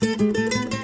Música